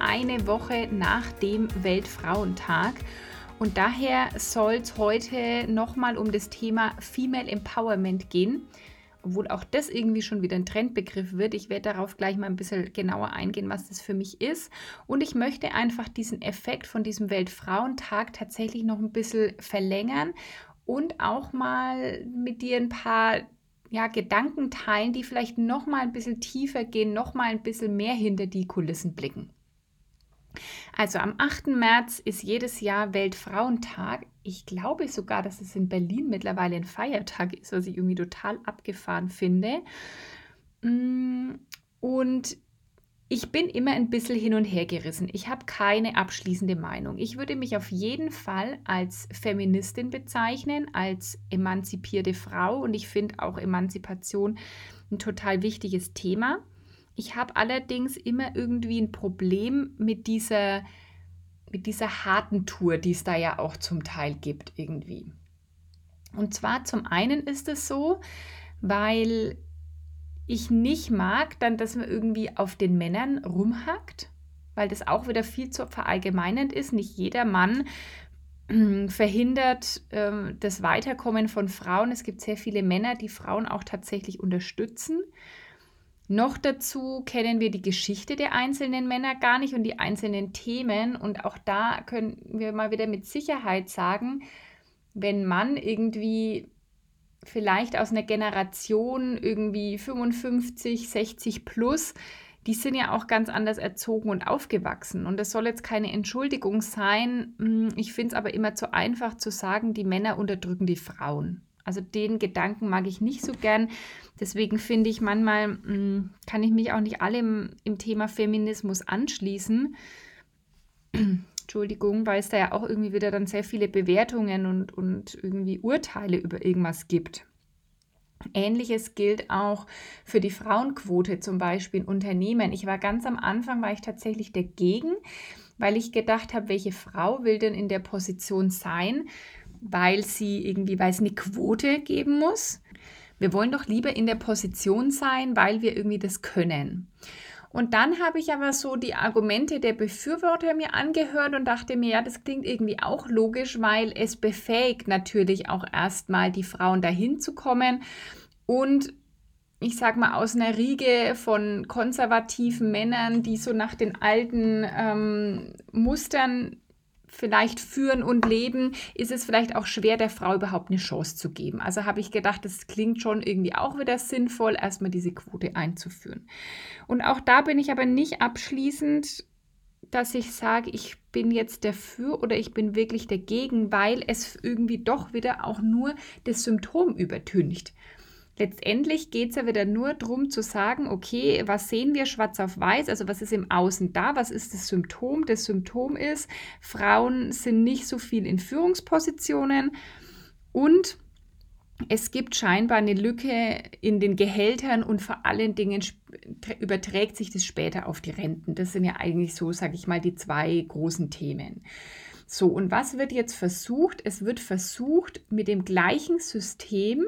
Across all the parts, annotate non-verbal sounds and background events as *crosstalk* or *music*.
eine Woche nach dem Weltfrauentag. Und daher soll es heute nochmal um das Thema Female Empowerment gehen, obwohl auch das irgendwie schon wieder ein Trendbegriff wird. Ich werde darauf gleich mal ein bisschen genauer eingehen, was das für mich ist. Und ich möchte einfach diesen Effekt von diesem Weltfrauentag tatsächlich noch ein bisschen verlängern und auch mal mit dir ein paar ja, Gedanken teilen, die vielleicht noch mal ein bisschen tiefer gehen, noch mal ein bisschen mehr hinter die Kulissen blicken. Also am 8. März ist jedes Jahr Weltfrauentag. Ich glaube sogar, dass es in Berlin mittlerweile ein Feiertag ist, was ich irgendwie total abgefahren finde. Mm, und ich bin immer ein bisschen hin und her gerissen. Ich habe keine abschließende Meinung. Ich würde mich auf jeden Fall als Feministin bezeichnen, als emanzipierte Frau und ich finde auch Emanzipation ein total wichtiges Thema. Ich habe allerdings immer irgendwie ein Problem mit dieser, mit dieser harten Tour, die es da ja auch zum Teil gibt irgendwie. Und zwar zum einen ist es so, weil ich nicht mag, dann, dass man irgendwie auf den Männern rumhackt, weil das auch wieder viel zu verallgemeinend ist. Nicht jeder Mann äh, verhindert äh, das Weiterkommen von Frauen. Es gibt sehr viele Männer, die Frauen auch tatsächlich unterstützen. Noch dazu kennen wir die Geschichte der einzelnen Männer gar nicht und die einzelnen Themen. Und auch da können wir mal wieder mit Sicherheit sagen, wenn Mann irgendwie vielleicht aus einer Generation irgendwie 55, 60 plus, die sind ja auch ganz anders erzogen und aufgewachsen. Und das soll jetzt keine Entschuldigung sein. Hm, ich finde es aber immer zu einfach zu sagen, die Männer unterdrücken die Frauen. Also den Gedanken mag ich nicht so gern. Deswegen finde ich manchmal, hm, kann ich mich auch nicht allem im Thema Feminismus anschließen. *clears throat* Entschuldigung, weil es da ja auch irgendwie wieder dann sehr viele Bewertungen und, und irgendwie Urteile über irgendwas gibt. Ähnliches gilt auch für die Frauenquote zum Beispiel in Unternehmen. Ich war ganz am Anfang, war ich tatsächlich dagegen, weil ich gedacht habe, welche Frau will denn in der Position sein, weil sie irgendwie, weil es eine Quote geben muss. Wir wollen doch lieber in der Position sein, weil wir irgendwie das können. Und dann habe ich aber so die Argumente der Befürworter mir angehört und dachte mir, ja, das klingt irgendwie auch logisch, weil es befähigt natürlich auch erstmal die Frauen dahin zu kommen und ich sag mal, aus einer Riege von konservativen Männern, die so nach den alten ähm, Mustern vielleicht führen und leben, ist es vielleicht auch schwer, der Frau überhaupt eine Chance zu geben. Also habe ich gedacht, das klingt schon irgendwie auch wieder sinnvoll, erstmal diese Quote einzuführen. Und auch da bin ich aber nicht abschließend, dass ich sage, ich bin jetzt dafür oder ich bin wirklich dagegen, weil es irgendwie doch wieder auch nur das Symptom übertüncht. Letztendlich geht es ja wieder nur darum zu sagen, okay, was sehen wir schwarz auf weiß, also was ist im Außen da, was ist das Symptom? Das Symptom ist, Frauen sind nicht so viel in Führungspositionen und es gibt scheinbar eine Lücke in den Gehältern und vor allen Dingen überträgt sich das später auf die Renten. Das sind ja eigentlich so, sage ich mal, die zwei großen Themen. So, und was wird jetzt versucht? Es wird versucht, mit dem gleichen System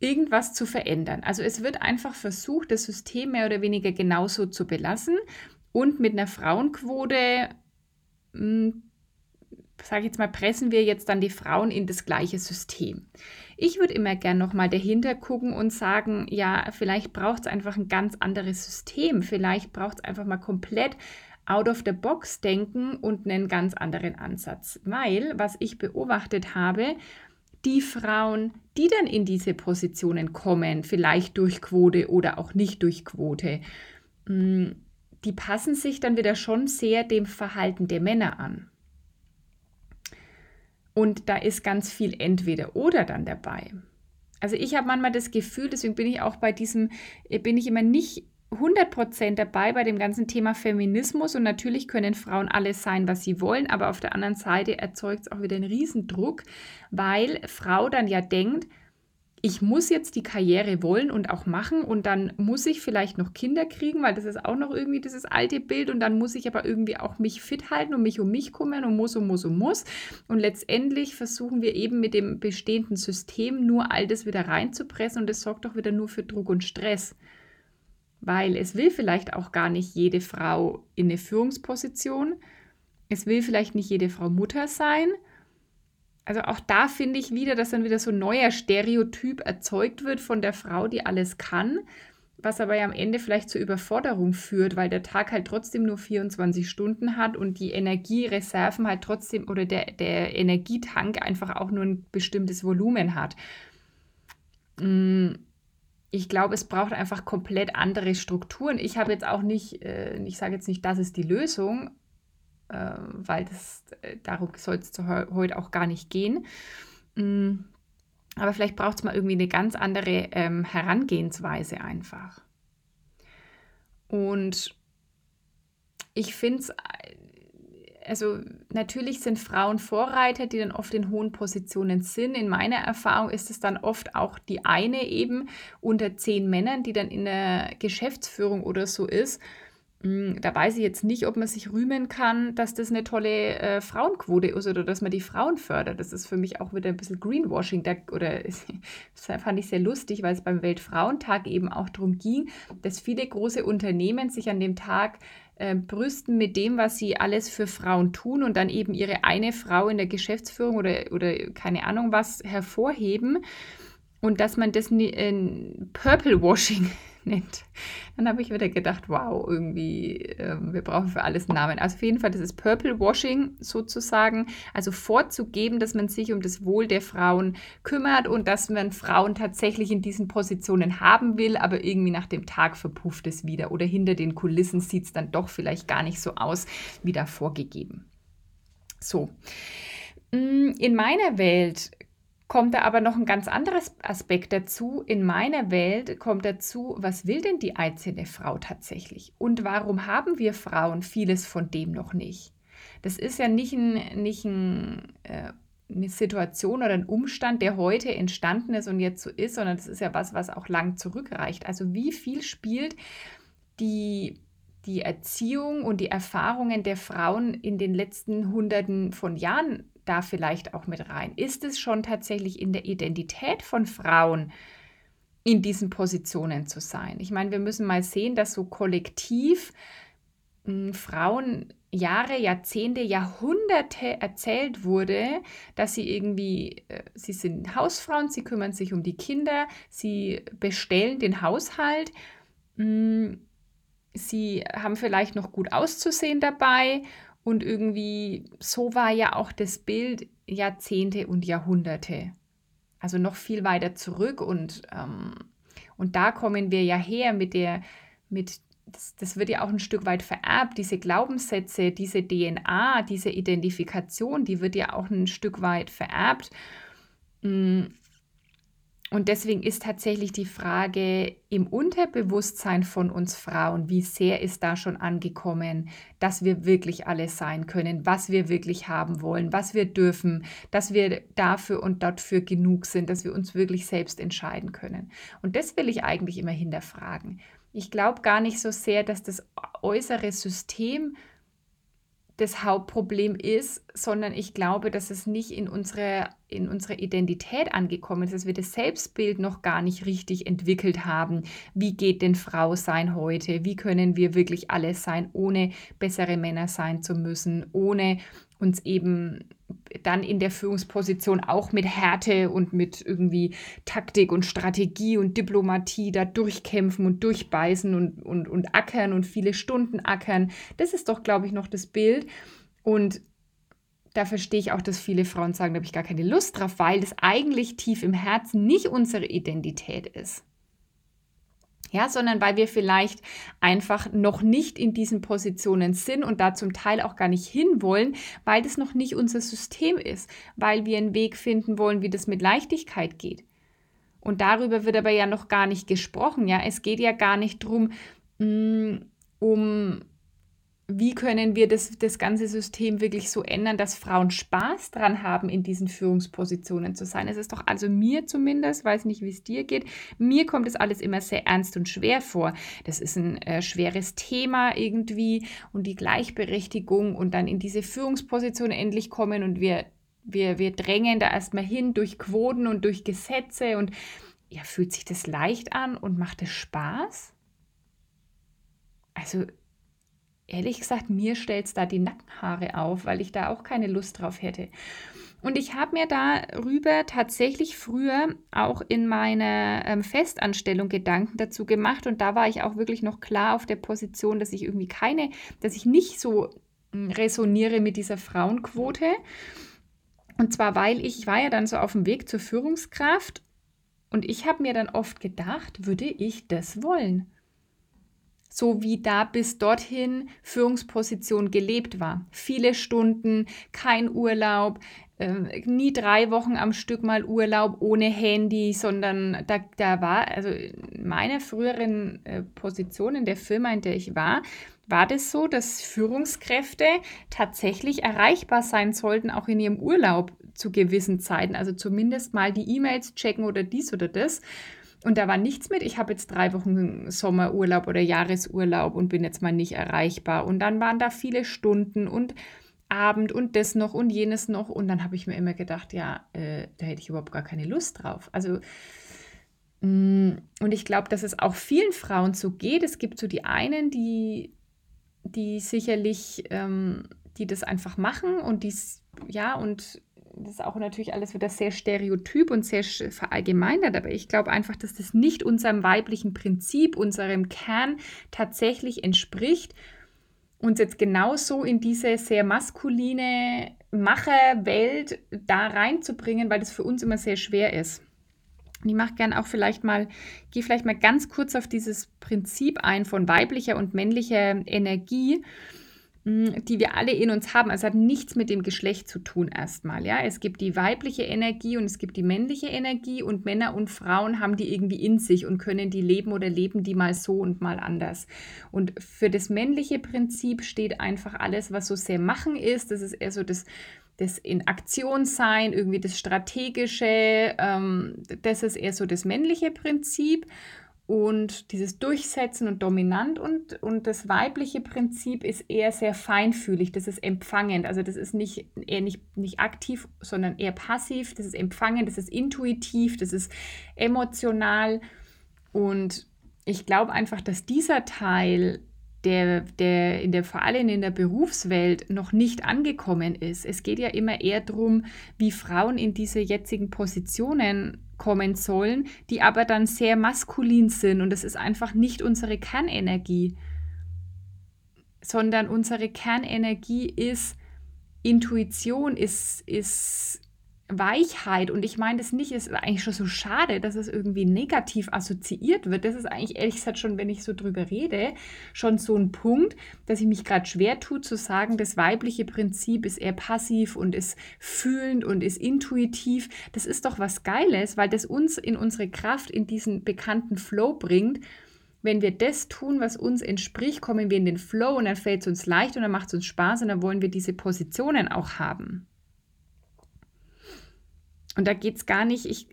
irgendwas zu verändern. Also es wird einfach versucht, das System mehr oder weniger genauso zu belassen und mit einer Frauenquote, hm, sage ich jetzt mal, pressen wir jetzt dann die Frauen in das gleiche System. Ich würde immer gern nochmal dahinter gucken und sagen, ja, vielleicht braucht es einfach ein ganz anderes System. Vielleicht braucht es einfach mal komplett out of the box denken und einen ganz anderen Ansatz. Weil, was ich beobachtet habe, die Frauen, die dann in diese Positionen kommen, vielleicht durch Quote oder auch nicht durch Quote, mm, die passen sich dann wieder schon sehr dem Verhalten der Männer an. Und da ist ganz viel entweder oder dann dabei. Also ich habe manchmal das Gefühl, deswegen bin ich auch bei diesem, bin ich immer nicht 100% dabei bei dem ganzen Thema Feminismus und natürlich können Frauen alles sein, was sie wollen, aber auf der anderen Seite erzeugt es auch wieder einen Riesendruck, weil Frau dann ja denkt, ich muss jetzt die Karriere wollen und auch machen und dann muss ich vielleicht noch Kinder kriegen, weil das ist auch noch irgendwie dieses alte Bild und dann muss ich aber irgendwie auch mich fit halten und mich um mich kümmern und muss und muss und muss. Und letztendlich versuchen wir eben mit dem bestehenden System nur all das wieder reinzupressen und das sorgt auch wieder nur für Druck und Stress. Weil es will vielleicht auch gar nicht jede Frau in eine Führungsposition. Es will vielleicht nicht jede Frau Mutter sein also auch da finde ich wieder, dass dann wieder so ein neuer Stereotyp erzeugt wird von der Frau, die alles kann, was aber ja am Ende vielleicht zur Überforderung führt, weil der Tag halt trotzdem nur 24 Stunden hat und die Energiereserven halt trotzdem oder der, der Energietank einfach auch nur ein bestimmtes Volumen hat. Mm, ich glaube, es braucht einfach komplett andere Strukturen. Ich habe jetzt auch nicht, äh, ich sage jetzt nicht, das ist die Lösung, äh, weil das, äh, darum soll es heute auch gar nicht gehen. Mm, aber vielleicht braucht es mal irgendwie eine ganz andere ähm, Herangehensweise einfach. Und ich finde es, also natürlich sind Frauen Vorreiter, die dann oft in hohen Positionen sind. In meiner Erfahrung ist es dann oft auch die eine eben unter zehn Männern, die dann in der Geschäftsführung oder so ist. Hm, da weiß ich jetzt nicht, ob man sich rühmen kann, dass das eine tolle äh, Frauenquote ist oder dass man die Frauen fördert. Das ist für mich auch wieder ein bisschen Greenwashing. Da, oder *laughs* das fand ich sehr lustig, weil es beim Weltfrauentag eben auch darum ging, dass viele große Unternehmen sich an dem Tag äh, brüsten mit dem, was sie alles für Frauen tun und dann eben ihre eine Frau in der Geschäftsführung oder, oder keine Ahnung was hervorheben. Und dass man das äh, Purple Washing *laughs* nennt. Dann habe ich wieder gedacht, wow, irgendwie, äh, wir brauchen für alles einen Namen. Also auf jeden Fall, das ist Purple Washing sozusagen. Also vorzugeben, dass man sich um das Wohl der Frauen kümmert und dass man Frauen tatsächlich in diesen Positionen haben will, aber irgendwie nach dem Tag verpufft es wieder. Oder hinter den Kulissen sieht es dann doch vielleicht gar nicht so aus, wie da vorgegeben. So. Mm, in meiner Welt kommt da aber noch ein ganz anderes Aspekt dazu. In meiner Welt kommt dazu, was will denn die einzelne Frau tatsächlich? Und warum haben wir Frauen vieles von dem noch nicht? Das ist ja nicht, ein, nicht ein, äh, eine Situation oder ein Umstand, der heute entstanden ist und jetzt so ist, sondern das ist ja was, was auch lang zurückreicht. Also wie viel spielt die die Erziehung und die Erfahrungen der Frauen in den letzten Hunderten von Jahren da vielleicht auch mit rein? Ist es schon tatsächlich in der Identität von Frauen, in diesen Positionen zu sein? Ich meine, wir müssen mal sehen, dass so kollektiv mh, hm, Frauen Jahre, Jahrzehnte, Jahrhunderte erzählt wurde, dass sie irgendwie, äh, sie sind Hausfrauen, sie kümmern sich um die Kinder, sie bestellen den Haushalt, hm, sie haben vielleicht noch gut auszusehen dabei und irgendwie, so war ja auch das Bild Jahrzehnte und Jahrhunderte. Also noch viel weiter zurück und, ähm, und da kommen wir ja her mit der, mit, das, das wird ja auch ein Stück weit vererbt, diese Glaubenssätze, diese DNA, diese Identifikation, die wird ja auch ein Stück weit vererbt. Mm, und deswegen ist tatsächlich die Frage im Unterbewusstsein von uns Frauen, wie sehr ist da schon angekommen, dass wir wirklich alles sein können, was wir wirklich haben wollen, was wir dürfen, dass wir dafür und dafür genug sind, dass wir uns wirklich selbst entscheiden können. Und das will ich eigentlich immer hinterfragen. Ich glaube gar nicht so sehr, dass das äußere System das Hauptproblem ist, sondern ich glaube, dass es nicht in unsere, in unsere Identität angekommen ist, dass wir das Selbstbild noch gar nicht richtig entwickelt haben. Wie geht denn Frau sein heute? Wie können wir wirklich alles sein, ohne bessere Männer sein zu müssen, ohne uns eben dann in der Führungsposition auch mit Härte und mit irgendwie Taktik und Strategie und Diplomatie da durchkämpfen und durchbeißen und, und, und ackern und viele Stunden ackern. Das ist doch, glaube ich, noch das Bild. Und da verstehe ich auch, dass viele Frauen sagen, da habe ich gar keine Lust drauf, weil das eigentlich tief im Herzen nicht unsere Identität ist ja, sondern weil wir vielleicht einfach noch nicht in diesen Positionen sind und da zum Teil auch gar nicht hinwollen, weil das noch nicht unser System ist, weil wir einen Weg finden wollen, wie das mit Leichtigkeit geht. Und darüber wird aber ja noch gar nicht gesprochen, ja. Es geht ja gar nicht darum, mm, um wie können wir das, das ganze System wirklich so ändern, dass Frauen Spaß dran haben, in diesen Führungspositionen zu sein. Es ist doch also mir zumindest, weiß nicht, wie es dir geht, mir kommt das alles immer sehr ernst und schwer vor. Das ist ein äh, schweres Thema irgendwie und die Gleichberechtigung und dann in diese Führungsposition endlich kommen und wir, wir, wir drängen da erstmal hin durch Quoten und durch Gesetze und ja, fühlt sich das leicht an und macht es Spaß? Also ehrlich gesagt, mir stellt es da die Nackenhaare auf, weil ich da auch keine Lust drauf hätte. Und ich habe mir darüber tatsächlich früher auch in meiner ähm, Festanstellung Gedanken dazu gemacht. Und da war ich auch wirklich noch klar auf der Position, dass ich irgendwie keine, dass ich nicht so hm, resoniere mit dieser Frauenquote. Und zwar, weil ich, ich war ja dann so auf dem Weg zur Führungskraft und ich habe mir dann oft gedacht, würde ich das wollen? So wie da bis dorthin Führungsposition gelebt war. Viele Stunden, kein Urlaub, äh, nie drei Wochen am Stück mal Urlaub ohne Handy, sondern da, da war, also in meiner früheren äh, Position in der Firma, in der ich war, war das so, dass Führungskräfte tatsächlich erreichbar sein sollten, auch in ihrem Urlaub zu gewissen Zeiten. Also zumindest mal die E-Mails checken oder dies oder das. Und da war nichts mit, ich habe jetzt drei Wochen Sommerurlaub oder Jahresurlaub und bin jetzt mal nicht erreichbar. Und dann waren da viele Stunden und Abend und das noch und jenes noch. Und dann habe ich mir immer gedacht, ja, äh, da hätte ich überhaupt gar keine Lust drauf. Also, mh, mm, und ich glaube, dass es auch vielen Frauen so geht. Es gibt so die einen, die, die sicherlich, ähm, die das einfach machen und dies, ja, und das ist auch natürlich alles wieder sehr stereotyp und sehr verallgemeinert, aber ich glaube einfach, dass das nicht unserem weiblichen Prinzip, unserem Kern tatsächlich entspricht, uns jetzt genauso in diese sehr maskuline Macherwelt da reinzubringen, weil das für uns immer sehr schwer ist. Und ich mache gerne auch vielleicht mal, gehe vielleicht mal ganz kurz auf dieses Prinzip ein von weiblicher und männlicher Energie die wir alle in uns haben. Also hat nichts mit dem Geschlecht zu tun erstmal. Ja? Es gibt die weibliche Energie und es gibt die männliche Energie und Männer und Frauen haben die irgendwie in sich und können die leben oder leben die mal so und mal anders. Und für das männliche Prinzip steht einfach alles, was so sehr machen ist. Das ist eher so das das in Aktion sein, irgendwie das Strategische, ähm, das ist eher so das männliche Prinzip und dieses Durchsetzen und dominant und, und das weibliche Prinzip ist eher sehr feinfühlig, das ist empfangend, also das ist nicht eher nicht, nicht aktiv, sondern eher passiv, das ist empfangend, das ist intuitiv, das ist emotional und ich glaube einfach, dass dieser Teil der, der in der vor allem in der Berufswelt noch nicht angekommen ist. Es geht ja immer eher darum, wie Frauen in diese jetzigen Positionen kommen sollen, die aber dann sehr maskulin sind. Und das ist einfach nicht unsere Kernenergie, sondern unsere Kernenergie ist Intuition, ist, ist Weichheit. Und ich meine das nicht, ist eigentlich schon so schade, dass es irgendwie negativ assoziiert wird. Das ist eigentlich ehrlich gesagt schon, wenn ich so drüber rede, schon so ein Punkt, dass ich mich gerade schwer tue zu sagen, das weibliche Prinzip ist eher passiv und ist fühlend und ist intuitiv. Das ist doch was Geiles, weil das uns in unsere Kraft, in diesen bekannten Flow bringt. Wenn wir das tun, was uns entspricht, kommen wir in den Flow und dann fällt es uns leicht und dann macht es uns Spaß und dann wollen wir diese Positionen auch haben. Und da geht es gar nicht, ich,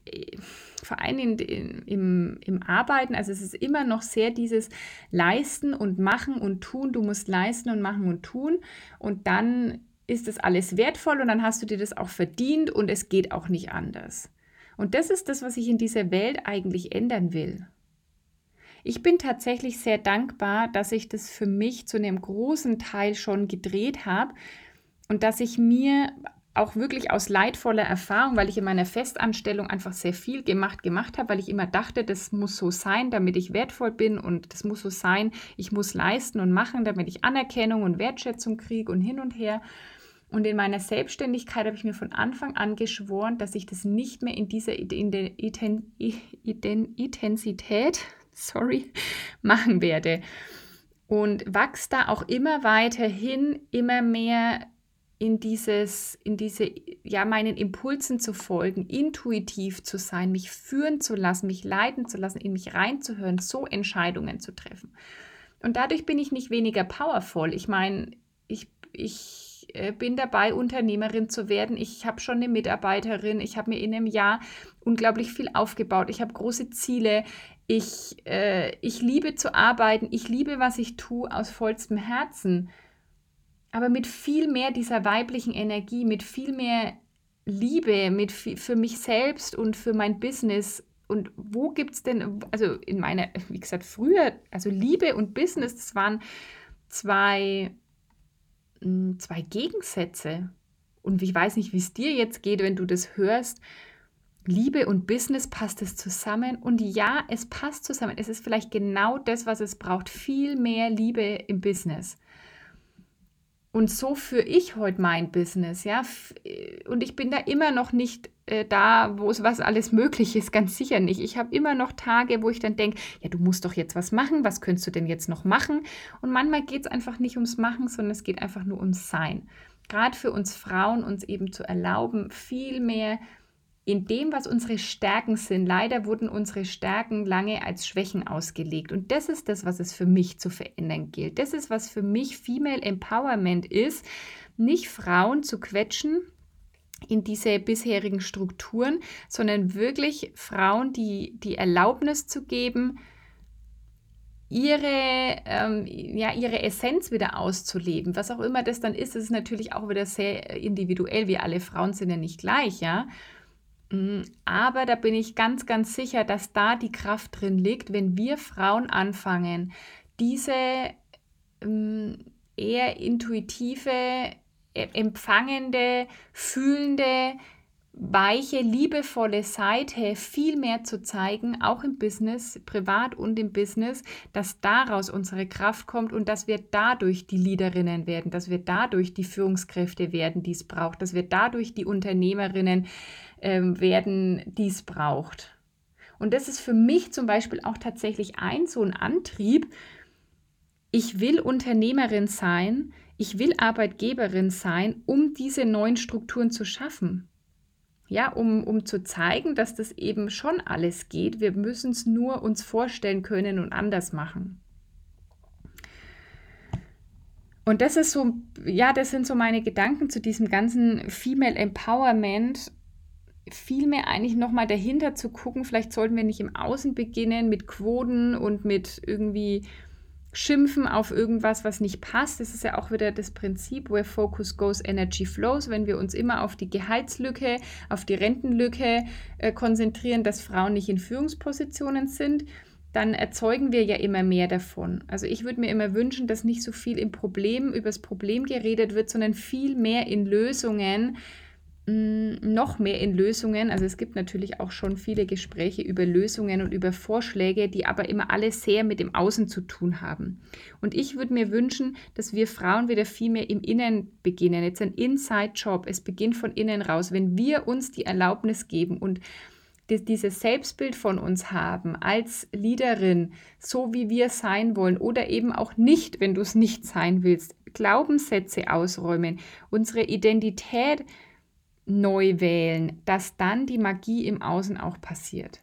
vor allem in, in, im, im Arbeiten, also es ist immer noch sehr dieses Leisten und Machen und Tun. Du musst leisten und machen und tun. Und dann ist das alles wertvoll und dann hast du dir das auch verdient und es geht auch nicht anders. Und das ist das, was ich in dieser Welt eigentlich ändern will. Ich bin tatsächlich sehr dankbar, dass ich das für mich zu einem großen Teil schon gedreht habe und dass ich mir auch wirklich aus leidvoller Erfahrung, weil ich in meiner Festanstellung einfach sehr viel gemacht, gemacht habe, weil ich immer dachte, das muss so sein, damit ich wertvoll bin und das muss so sein, ich muss leisten und machen, damit ich Anerkennung und Wertschätzung kriege und hin und her. Und in meiner Selbstständigkeit habe ich mir von Anfang an geschworen, dass ich das nicht mehr in dieser Intensität, *laughs* sorry, machen werde. Und wachse da auch immer weiter hin, immer mehr in dieses, in diese, ja, meinen Impulsen zu folgen, intuitiv zu sein, mich führen zu lassen, mich leiten zu lassen, in mich reinzuhören, so Entscheidungen zu treffen. Und dadurch bin ich nicht weniger powerful. Ich meine, ich, ich äh, bin dabei, Unternehmerin zu werden. Ich habe schon eine Mitarbeiterin. Ich habe mir in einem Jahr unglaublich viel aufgebaut. Ich habe große Ziele. Ich, äh, ich liebe zu arbeiten. Ich liebe, was ich tue, aus vollstem Herzen. Aber mit viel mehr dieser weiblichen Energie, mit viel mehr Liebe, mit viel, für mich selbst und für mein Business und wo gibt es denn, also in meiner, wie gesagt, früher, also Liebe und Business, das waren zwei, hm, zwei Gegensätze. Und ich weiß nicht, wie es dir jetzt geht, wenn du das hörst. Liebe und Business passt es zusammen. Und ja, es passt zusammen. Es ist vielleicht genau das, was es braucht. Viel mehr Liebe im Business. Und so führe ich heute mein Business, ja. Und ich bin da immer noch nicht äh, da, wo es was alles möglich ist, ganz sicher nicht. Ich habe immer noch Tage, wo ich dann denke, ja, du musst doch jetzt was machen, was könntest du denn jetzt noch machen? Und manchmal geht es einfach nicht ums Machen, sondern es geht einfach nur ums Sein. Gerade für uns Frauen, uns eben zu erlauben, viel mehr in dem, was unsere Stärken sind. Leider wurden unsere Stärken lange als Schwächen ausgelegt. Und das ist das, was es für mich zu verändern gilt. Das ist, was für mich Female Empowerment ist. Nicht Frauen zu quetschen, in diese bisherigen Strukturen, sondern wirklich Frauen die, die Erlaubnis zu geben, ihre, ähm, ja, ihre Essenz wieder auszuleben. Was auch immer das dann ist, ist natürlich auch wieder sehr individuell. Wir alle Frauen sind ja nicht gleich, ja. Mm, aber da bin ich ganz, ganz sicher, dass da die Kraft drin liegt, wenn wir Frauen anfangen, diese ähm, eher intuitive, e, empfangende, fühlende, weiche, liebevolle Seite viel mehr zu zeigen, auch im Business, privat und im Business, dass daraus unsere Kraft kommt und dass wir dadurch die Leaderinnen werden, dass wir dadurch die Führungskräfte werden, die es braucht, dass wir dadurch die Unternehmerinnen ähm, werden, die es braucht. Und das ist für mich zum Beispiel auch tatsächlich ein so ein Antrieb. Ich will Unternehmerin sein, ich will Arbeitgeberin sein, um diese neuen Strukturen zu schaffen. Ja, um, um zu zeigen, dass das eben schon alles geht. Wir müssen es nur uns vorstellen können und anders machen. Und das ist so, ja, das sind so meine Gedanken zu diesem ganzen Female Empowerment. Vielmehr eigentlich nochmal dahinter zu gucken, vielleicht sollten wir nicht im Außen beginnen mit Quoten und mit irgendwie schimpfen auf irgendwas, was nicht passt. Das ist ja auch wieder das Prinzip, where focus goes, energy flows. Wenn wir uns immer auf die Gehaltslücke, auf die Rentenlücke äh, konzentrieren, dass Frauen nicht in Führungspositionen sind, dann erzeugen wir ja immer mehr davon. Also ich würde mir immer wünschen, dass nicht so viel im Problem, über das Problem geredet wird, sondern viel mehr in Lösungen, noch mehr in Lösungen. Also es gibt natürlich auch schon viele Gespräche über Lösungen und über Vorschläge, die aber immer alle sehr mit dem Außen zu tun haben. Und ich würde mir wünschen, dass wir Frauen wieder viel mehr im Innen beginnen. Jetzt ein Inside-Job. Es beginnt von innen raus. Wenn wir uns die Erlaubnis geben und dieses Selbstbild von uns haben als Leaderin, so wie wir sein wollen oder eben auch nicht, wenn du es nicht sein willst, Glaubenssätze ausräumen, unsere Identität neu wählen, dass dann die Magie im Außen auch passiert.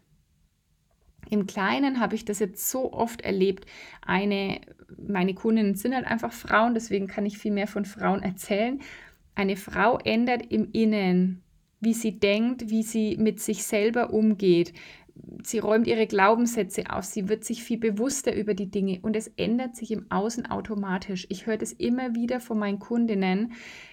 Im Kleinen habe ich das jetzt so oft erlebt. Eine, meine Kundinnen sind halt einfach Frauen, deswegen kann ich viel mehr von Frauen erzählen. Eine Frau ändert im Innen, wie sie denkt, wie sie mit sich selber umgeht. Sie räumt ihre Glaubenssätze auf, sie wird sich viel bewusster über die Dinge und es ändert sich im Außen automatisch. Ich höre das immer wieder von meinen Kundinnen,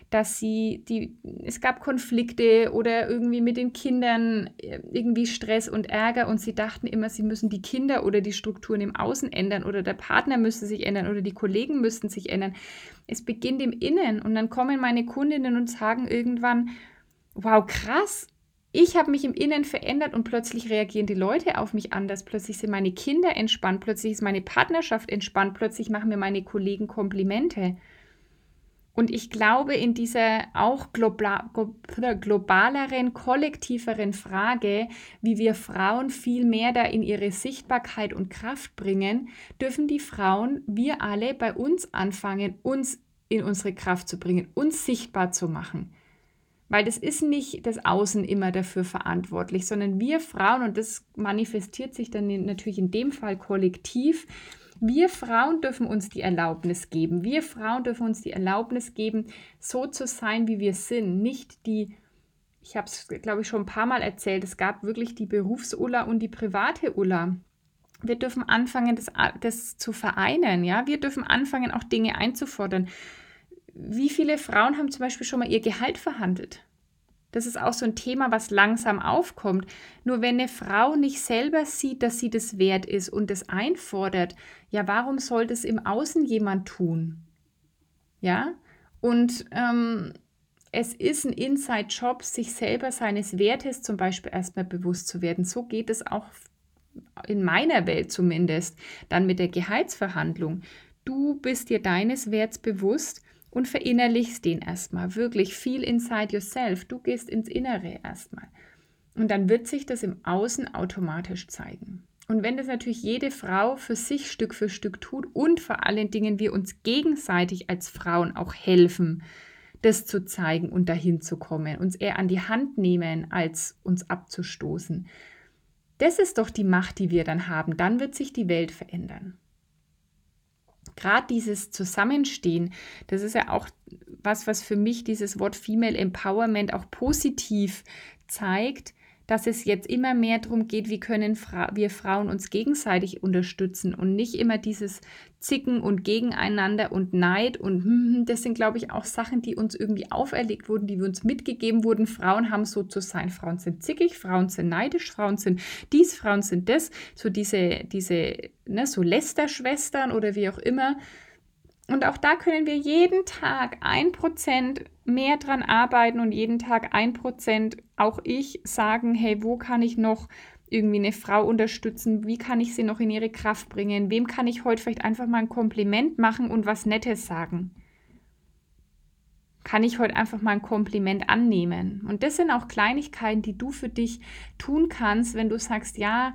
dass sie die, es gab Konflikte oder irgendwie mit den Kindern äh, irgendwie Stress und Ärger und sie dachten immer, sie müssen die Kinder oder die Strukturen im Außen ändern oder der Partner müsste sich ändern oder die Kollegen müssten sich ändern. Es beginnt im Innen und dann kommen meine Kundinnen und sagen irgendwann, wow, krass, ich habe mich im Innen verändert und plötzlich reagieren die Leute auf mich anders. Plötzlich sind meine Kinder entspannt, plötzlich ist meine Partnerschaft entspannt, plötzlich machen mir meine Kollegen Komplimente. Und ich glaube, in dieser auch globaleren, kollektiveren Frage, wie wir Frauen viel mehr da in ihre Sichtbarkeit und Kraft bringen, dürfen die Frauen, wir alle bei uns anfangen, uns in unsere Kraft zu bringen, uns sichtbar zu machen. Weil das ist nicht das Außen immer dafür verantwortlich, sondern wir Frauen, und das manifestiert sich dann natürlich in dem Fall kollektiv, Wir Frauen dürfen uns die Erlaubnis geben. Wir Frauen dürfen uns die Erlaubnis geben, so zu sein, wie wir sind. Nicht die, ich habe es, glaube ich, schon ein paar Mal erzählt, es gab wirklich die Berufs-Ulla und die private Ulla. Wir dürfen anfangen, das, das zu vereinen. Ja? Wir dürfen anfangen, auch Dinge einzufordern. Wie viele Frauen haben zum Beispiel schon mal ihr Gehalt verhandelt? Das ist auch so ein Thema, was langsam aufkommt. Nur wenn eine Frau nicht selber sieht, dass sie das wert ist und das einfordert, ja, warum soll das im Außen jemand tun? Ja, und ähm, es ist ein Inside-Job, sich selber seines Wertes zum Beispiel erstmal bewusst zu werden. So geht es auch in meiner Welt zumindest, dann mit der Gehaltsverhandlung. Du bist dir deines Werts bewusst und verinnerlichst den erstmal. Wirklich viel inside yourself. Du gehst ins Innere erstmal. Und dann wird sich das im Außen automatisch zeigen. Und wenn das natürlich jede Frau für sich Stück für Stück tut und vor allen Dingen wir uns gegenseitig als Frauen auch helfen, das zu zeigen und dahin zu kommen, uns eher an die Hand nehmen, als uns abzustoßen. Das ist doch die Macht, die wir dann haben. Dann wird sich die Welt verändern gerade dieses Zusammenstehen, das ist ja auch was, was für mich dieses Wort Female Empowerment auch positiv zeigt, dass es jetzt immer mehr darum geht, wie können Fra wir Frauen uns gegenseitig unterstützen und nicht immer dieses Zicken und Gegeneinander und Neid und hm, hm, das sind, glaube ich, auch Sachen, die uns irgendwie auferlegt wurden, die wir uns mitgegeben wurden. Frauen haben so zu sein. Frauen sind zickig, Frauen sind neidisch, Frauen sind dies, Frauen sind das. So diese, diese, ne, so Lästerschwestern oder wie auch immer. Und auch da können wir jeden Tag ein Prozent mehr dran arbeiten und jeden Tag ein Prozent auch ich sagen, hey, wo kann ich noch irgendwie eine Frau unterstützen? Wie kann ich sie noch in ihre Kraft bringen? Wem kann ich heute vielleicht einfach mal ein Kompliment machen und was Nettes sagen? Kann ich heute einfach mal ein Kompliment annehmen? Und das sind auch Kleinigkeiten, die du für dich tun kannst, wenn du sagst, ja,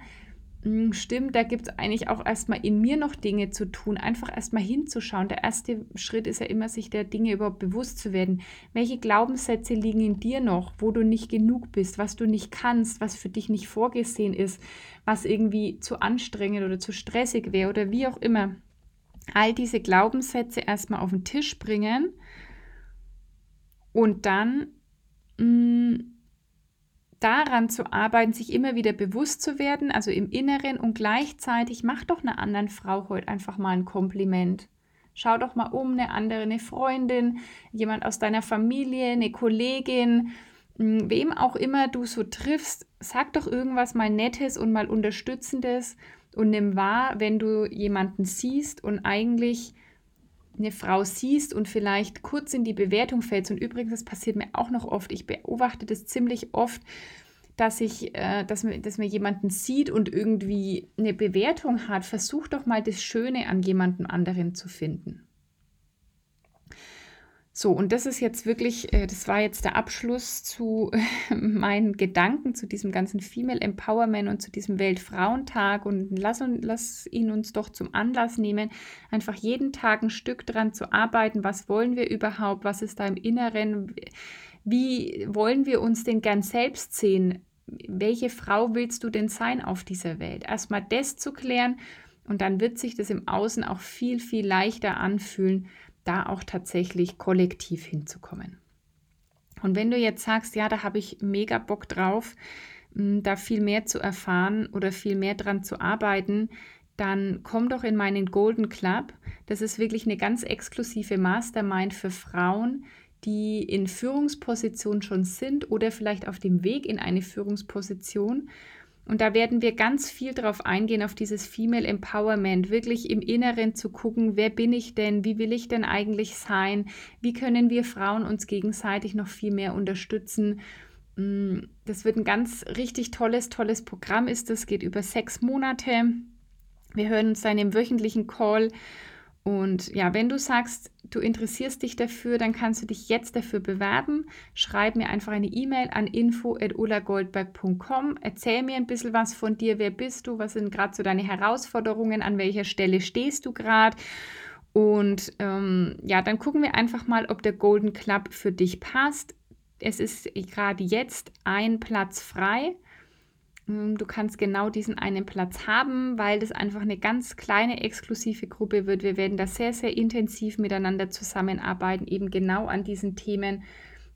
stimmt, da gibt es eigentlich auch erstmal in mir noch Dinge zu tun, einfach erstmal hinzuschauen. Der erste Schritt ist ja immer, sich der Dinge überhaupt bewusst zu werden. Welche Glaubenssätze liegen in dir noch, wo du nicht genug bist, was du nicht kannst, was für dich nicht vorgesehen ist, was irgendwie zu anstrengend oder zu stressig wäre oder wie auch immer. All diese Glaubenssätze erstmal auf den Tisch bringen und dann mh, hm, daran zu arbeiten, sich immer wieder bewusst zu werden, also im Inneren und gleichzeitig mach doch einer anderen Frau heute einfach mal ein Kompliment. Schau doch mal um, eine andere, eine Freundin, jemand aus deiner Familie, eine Kollegin, hm, wem auch immer du so triffst, sag doch irgendwas mal Nettes und mal Unterstützendes und nimm wahr, wenn du jemanden siehst und eigentlich eine Frau siehst und vielleicht kurz in die Bewertung fällst, und übrigens, das passiert mir auch noch oft, ich beobachte das ziemlich oft, dass ich, äh, dass, man, dass man jemanden sieht und irgendwie eine Bewertung hat, versuch doch mal das Schöne an jemandem anderen zu finden. So, und das ist jetzt wirklich, äh, das war jetzt der Abschluss zu *laughs* meinen Gedanken zu diesem ganzen Female Empowerment und zu diesem Weltfrauentag. Und lass, lass ihn uns doch zum Anlass nehmen, einfach jeden Tag ein Stück dran zu arbeiten. Was wollen wir überhaupt? Was ist da im Inneren? Wie wollen wir uns denn gern selbst sehen? Welche Frau willst du denn sein auf dieser Welt? Erstmal das zu klären und dann wird sich das im Außen auch viel, viel leichter anfühlen da auch tatsächlich kollektiv hinzukommen. Und wenn du jetzt sagst, ja, da habe ich mega Bock drauf, da viel mehr zu erfahren oder viel mehr dran zu arbeiten, dann komm doch in meinen Golden Club. Das ist wirklich eine ganz exklusive Mastermind für Frauen, die in Führungsposition schon sind oder vielleicht auf dem Weg in eine Führungsposition und da werden wir ganz viel drauf eingehen, auf dieses Female Empowerment, wirklich im Inneren zu gucken, wer bin ich denn, wie will ich denn eigentlich sein, wie können wir Frauen uns gegenseitig noch viel mehr unterstützen. Mm, das wird ein ganz richtig tolles, tolles Programm ist. Das geht über sechs Monate. Wir hören uns dann im wöchentlichen Call und ja, wenn du sagst, du interessierst dich dafür, dann kannst du dich jetzt dafür bewerben. Schreib mir einfach eine E-Mail an info.ulagoldberg.com. Erzähl mir ein bisschen was von dir. Wer bist du? Was sind gerade so deine Herausforderungen? An welcher Stelle stehst du gerade? Und ähm, ja, dann gucken wir einfach mal, ob der Golden Club für dich passt. Es ist gerade jetzt ein Platz frei. Hm, du kannst genau diesen einen Platz haben, weil das einfach eine ganz kleine exklusive Gruppe wird. Wir werden da sehr, sehr intensiv miteinander zusammenarbeiten, eben genau an diesen Themen,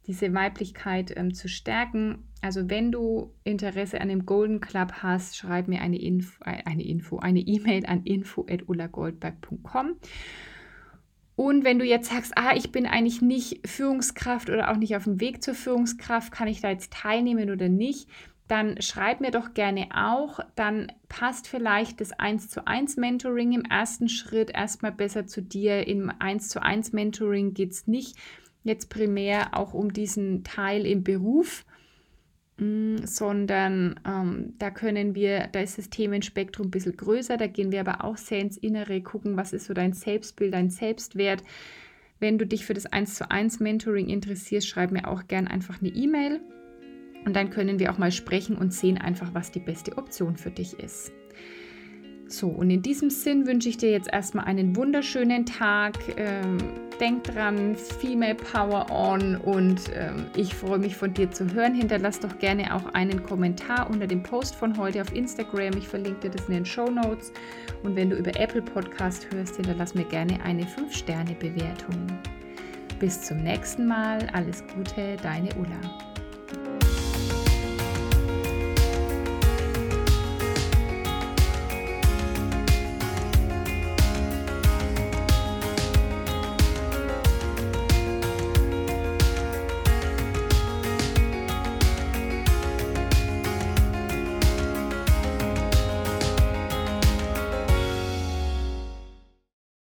diese Weiblichkeit ähm, zu stärken. Also wenn du Interesse an dem Golden Club hast, schreib mir eine Info, äh, eine Info, eine E-Mail an info@ullagoldberg.com. Und wenn du jetzt sagst, ah, ich bin eigentlich nicht Führungskraft oder auch nicht auf dem Weg zur Führungskraft, kann ich da jetzt teilnehmen oder nicht? Dann schreib mir doch gerne auch. Dann passt vielleicht das 1 zu 1 Mentoring im ersten Schritt erstmal besser zu dir. Im 1 zu 1 Mentoring geht es nicht jetzt primär auch um diesen Teil im Beruf, mm, sondern ähm, da können wir, da ist das Themenspektrum ein bisschen größer, da gehen wir aber auch sehr ins Innere, gucken, was ist so dein Selbstbild, dein Selbstwert. Wenn du dich für das 1 zu 1 Mentoring interessierst, schreib mir auch gern einfach eine E-Mail und dann können wir auch mal sprechen und sehen einfach, was die beste Option für dich ist. So, und in diesem Sinn wünsche ich dir jetzt erstmal einen wunderschönen Tag. Ähm, denk dran, Female Power On und ähm, ich freue mich von dir zu hören. Hinterlass doch gerne auch einen Kommentar unter dem Post von heute auf Instagram. Ich verlinke dir das in den Show Notes. Und wenn du über Apple Podcast hörst, hinterlass mir gerne eine 5-Sterne-Bewertung. Bis zum nächsten Mal. Alles Gute, deine Ulla.